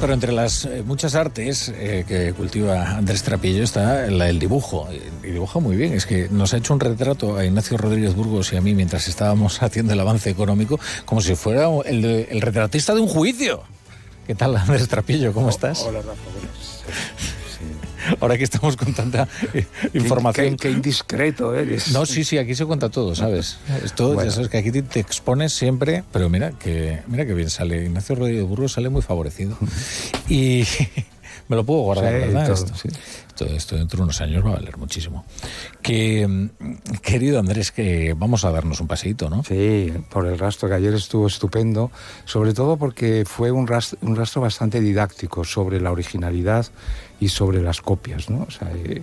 pero entre las eh, muchas artes eh, que cultiva Andrés Trapillo está la del dibujo. Y dibuja muy bien. Es que nos ha hecho un retrato a Ignacio Rodríguez Burgos y a mí mientras estábamos haciendo el avance económico, como si fuera el, el retratista de un juicio. ¿Qué tal, Andrés Trapillo? ¿Cómo estás? Hola, Rafa. buenas. Ahora que estamos con tanta eh, información. Qué, qué indiscreto eres. No, sí, sí, aquí se cuenta todo, ¿sabes? Bueno. ya sabes que aquí te, te expones siempre, pero mira que mira que bien sale. Ignacio Rodríguez Burgos sale muy favorecido. Y me lo puedo guardar, Sí, ¿verdad? todo, esto, sí. esto, esto dentro de unos años va a valer muchísimo. Que, mm, querido Andrés, que vamos a darnos un paseíto, ¿no? Sí, por el rastro que ayer estuvo estupendo, sobre todo porque fue un rastro, un rastro bastante didáctico sobre la originalidad y sobre las copias, ¿no? O sea, eh,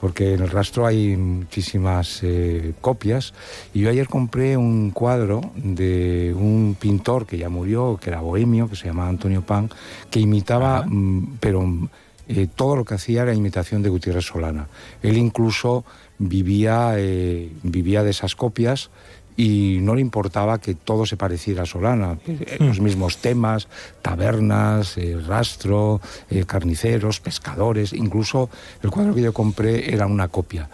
porque en el rastro hay muchísimas eh, copias y yo ayer compré un cuadro de un pintor que ya murió, que era bohemio, que se llamaba Antonio Pan, que imitaba, mm, pero eh, todo lo que hacía era imitación de Gutiérrez Solana. Él incluso vivía, eh, vivía de esas copias y no le importaba que todo se pareciera a Solana. Eh, Los mismos temas, tabernas, eh, rastro, eh, carniceros, pescadores, incluso el cuadro que yo compré era una copia.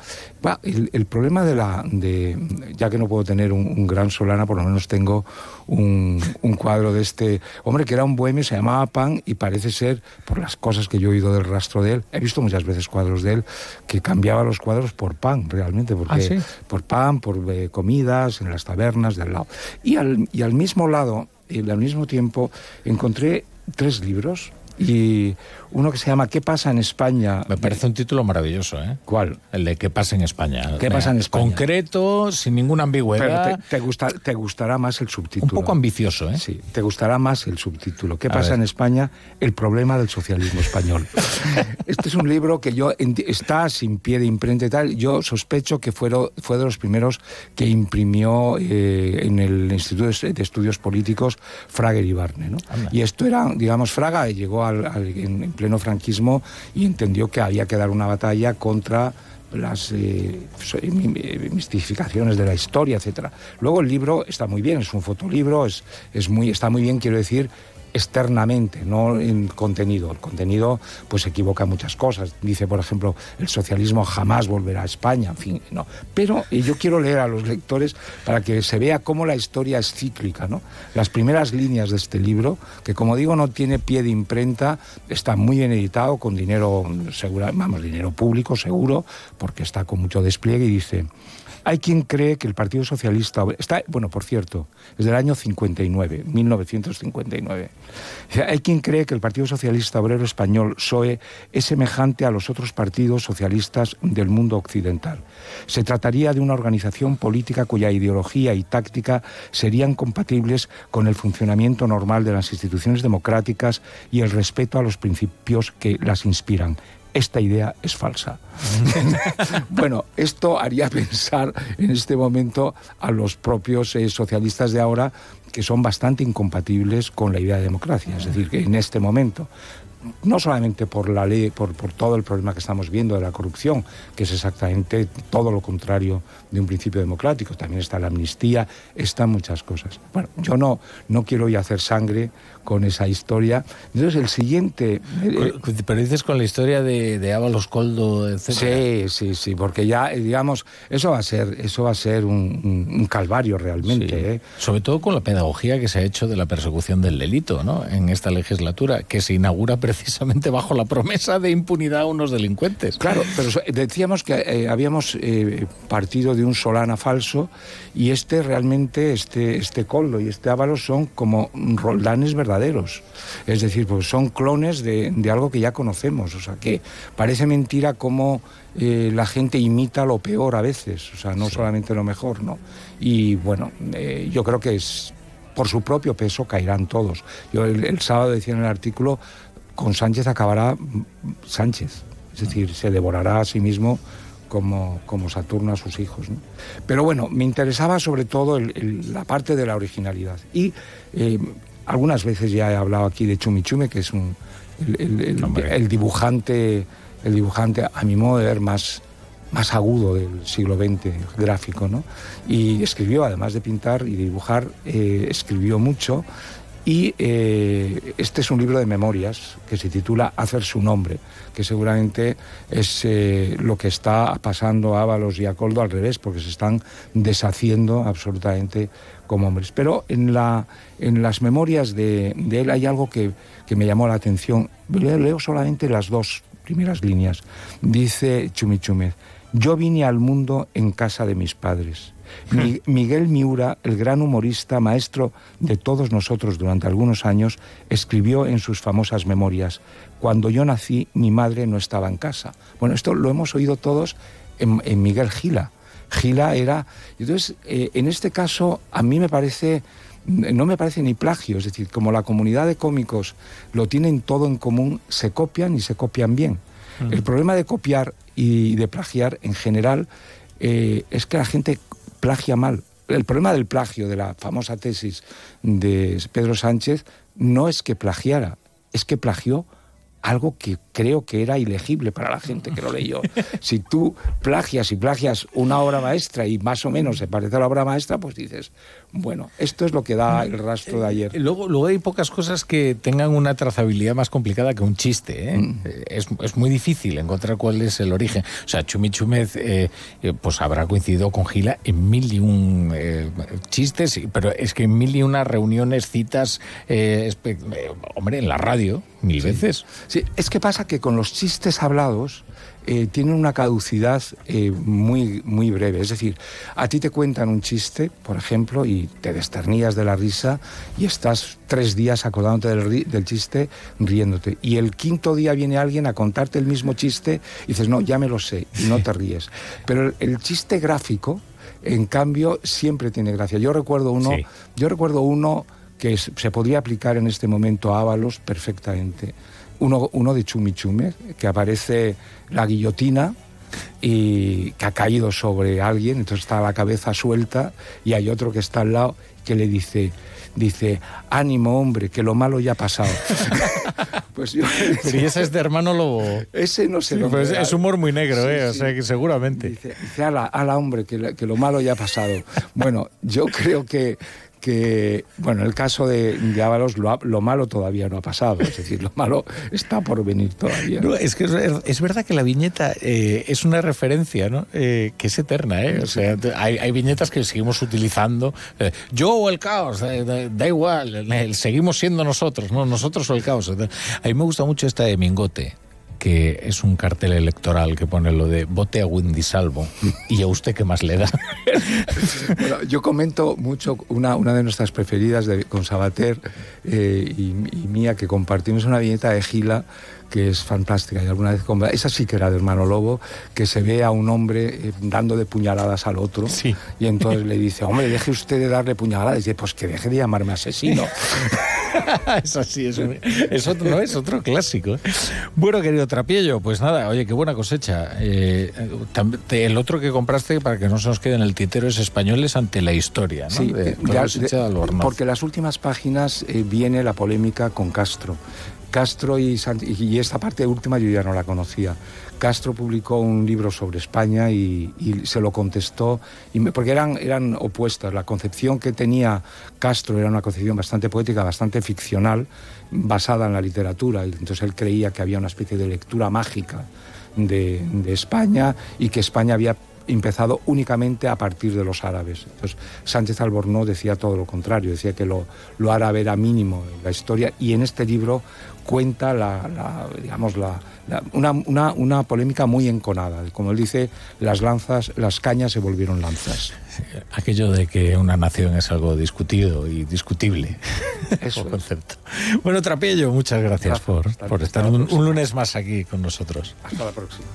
Va, el, el problema de la... De, ya que no puedo tener un, un gran Solana, por lo menos tengo un, un cuadro de este hombre que era un bohemio, se llamaba Pan y parece ser, por las cosas que yo he oído del rastro de él, he visto muchas veces cuadros de él, que cambiaba los cuadros por pan, realmente, porque Ah, ¿sí? por pan, por eh, comidas, en las tabernas de al lado. Y al, y al mismo lado, y al mismo tiempo, encontré tres libros y uno que se llama ¿Qué pasa en España? Me parece un título maravilloso, ¿eh? ¿Cuál? El de ¿Qué pasa en España? ¿Qué pasa en España? Concreto, sin ninguna Pero ambigüedad. te, te gusta- te gustará más el un subtítulo. poco ambicioso, ¿eh? Sí, te gustará más el subtítulo. ¿Qué A pasa ver. en España? El problema del socialismo español. este es un libro que yo está sin pie de imprenta y tal. Yo sospecho que fueron, fue de los primeros que imprimió eh, en el Instituto de Estudios Políticos Fraga Ibarne. ¿no? Anda. Y esto era, digamos, Fraga llegó al- en, en pleno franquismo y entendió que había que dar una batalla contra las eh, so- mi- mi- mistificaciones de la historia, etcétera. Luego el libro está muy bien, es un fotolibro, es, es muy, está muy bien, quiero decir, externamente, no en contenido. El contenido pues equivoca muchas cosas. Dice, por ejemplo, el socialismo jamás volverá a España, en fin, no. Pero yo quiero leer a los lectores para que se vea cómo la historia es cíclica, ¿no? Las primeras líneas de este libro, que como digo no tiene pie de imprenta, está muy bien editado con dinero segura, vamos, dinero público seguro, porque está con mucho despliegue y dice hay quien cree que el Partido Socialista está bueno por cierto es del año 59 1959 Dice, hay quien cree que el Partido Socialista Obrero Español PSOE es semejante a los otros partidos socialistas del mundo occidental se trataría de una organización política cuya ideología y táctica serían compatibles con el funcionamiento normal de las instituciones democráticas y el respeto a los principios que las inspiran esta idea es falsa. bueno, esto haría pensar en este momento a los propios eh, socialistas de ahora que son bastante incompatibles con la idea de democracia. Es decir, que en este momento, no solamente por la ley, por, por todo el problema que estamos viendo de la corrupción, que es exactamente todo lo contrario de un principio democrático, también está la amnistía, están muchas cosas. Bueno, yo no, no quiero ya hacer sangre con esa historia. Entonces, el siguiente... eh, Pero dices con la historia de, de Ábalos Coldo, etc. Sí, sí, sí, porque ya, eh, digamos, eso va a ser, eso va a ser un, un- calvario realmente. Sí. ¿eh? Sobre todo con la pedagogía que se ha hecho de la persecución del delito ¿no? en esta legislatura, que se inaugura precisamente bajo la promesa de impunidad a unos delincuentes. Claro, pero decíamos que eh, habíamos eh, partido de un Solana falso y este realmente, este, este Coldo y este Ábalos son como roldanes verdaderos. Es decir, pues son clones de, de algo que ya conocemos. O sea, que parece mentira cómo eh, la gente imita lo peor a veces. O sea, no solamente lo mejor, ¿no? Y bueno, eh, yo creo que es por su propio peso caerán todos. Yo el, el sábado decía en el artículo, con Sánchez acabará Sánchez. Es decir, se devorará a sí mismo como, como Saturno a sus hijos. ¿no? Pero bueno, me interesaba sobre todo el- el- la parte de la originalidad. Y eh, algunas veces ya he hablado aquí de Chumichume, que es un, el dibujante, el dibujante, a mi modo de ver, más, más agudo del siglo XX, gráfico, ¿no? Y escribió, además de pintar y dibujar, eh, escribió mucho Y eh, este es un libro de memorias que se titula Hacer su nombre, que seguramente es eh, lo que está pasando a Ábalos y a Coldo al revés, porque se están deshaciendo absolutamente como hombres. Pero en, la, en las memorias de, él hay algo que, me llamó la atención. Leo, solamente las dos primeras líneas. Dice Chumichúmez, yo vine al mundo en casa de mis padres. Miguel Miura, el gran humorista, maestro de todos nosotros durante algunos años, escribió en sus famosas memorias, Cuando yo nací, mi madre no estaba en casa. Bueno, esto lo hemos oído todos en Miguel Gila. Gila era... Entonces, eh, en este caso, a mí me parece no me parece ni plagio, es decir, como la comunidad de cómicos lo tienen todo en común, se copian y se copian bien. Mm. El problema de copiar y de plagiar en general eh, es que la gente plagia mal. El problema del plagio, de la famosa tesis de Pedro Sánchez, no es que plagiara, es que plagió algo que creo que era ilegible para la gente que lo leyó. Si tú plagias y plagias una obra maestra y más o menos se parece a la obra maestra, pues dices, bueno, esto es lo que da el rastro de ayer. Eh, luego, luego hay pocas cosas que tengan una trazabilidad más complicada que un chiste. ¿eh? Mm. Eh, es, es, muy difícil encontrar cuál es el origen. O sea, Chumi Chúmez pues habrá coincidido con Gila en mil y un chistes, pero es que en mil y una reuniones, citas, hombre, en la radio, mil veces. Sí, es que pasa que con los chistes hablados eh, tienen una caducidad eh, muy, muy breve. Es decir, a ti te cuentan un chiste, por ejemplo, y te desternillas de la risa y estás tres días acordándote del, chiste riéndote. Y el quinto día viene alguien a contarte el mismo chiste y dices, no, ya me lo sé, y no te ríes. Pero el, chiste gráfico, en cambio, siempre tiene gracia. Yo recuerdo uno, yo recuerdo uno que se podría aplicar en este momento a Ábalos perfectamente uno, uno de Chumichume, que aparece la guillotina y que ha caído sobre alguien, entonces está la cabeza suelta y hay otro que está al lado que le dice, dice, ánimo hombre, que lo malo ya ha pasado. pues yo, y ese es de hermano lobo. Ese no sé. pues es humor muy negro, ¿eh? o sea que seguramente. Dice, dice ala, ala hombre, que, que lo malo ya ha pasado. bueno, yo creo que que, bueno, en el caso de, de Ábalos lo, malo todavía no ha pasado, es decir, lo malo está por venir todavía. es que es, verdad que la viñeta eh, es una referencia, ¿no? Eh, que es eterna, ¿eh? O sea, hay, viñetas que seguimos utilizando. Eh, yo o el caos, da igual, seguimos siendo nosotros, ¿no? Nosotros o el caos. A mí me gusta mucho esta de Mingote que es un cartel electoral que pone lo de vote a Windy Salvo. ¿Y a usted qué más le da? bueno, yo comento mucho una, una de nuestras preferidas de, con Sabater eh, y, mía, que compartimos una viñeta de Gila que es fantástica. Y alguna vez esa sí que era de hermano lobo, que se ve a un hombre eh, dando de puñaladas al otro. Sí. Y entonces le dice, hombre, deje usted de darle puñaladas. Y dice, pues que deje de llamarme asesino. eso sí, eso, eso no es otro clásico. Bueno, querido Trapiello, pues nada, oye, qué buena cosecha. Eh, el otro que compraste, para que no se nos quede en el tintero, es Españoles ante la historia, ¿no? Sí, porque las últimas páginas eh, viene la polémica con Castro. Castro y, y, esta parte última yo ya no la conocía. Castro publicó un libro sobre España y, se lo contestó, porque eran, opuestas. La concepción que tenía Castro era una concepción bastante poética, bastante ficcional, basada en la literatura. Entonces él creía que había una especie de lectura mágica de España y que España había empezado únicamente a partir de los árabes. Entonces, Sánchez Albornoz decía todo lo contrario, decía que lo, lo árabe era mínimo en la historia y en este libro cuenta la, digamos, la, una, una, una, polémica muy enconada. Como él dice, las lanzas, las cañas se volvieron lanzas. Aquello de que una nación es algo discutido y discutible. Eso concepto. Bueno, Trapello, muchas gracias por, por estar un lunes más aquí con nosotros. Hasta la próxima.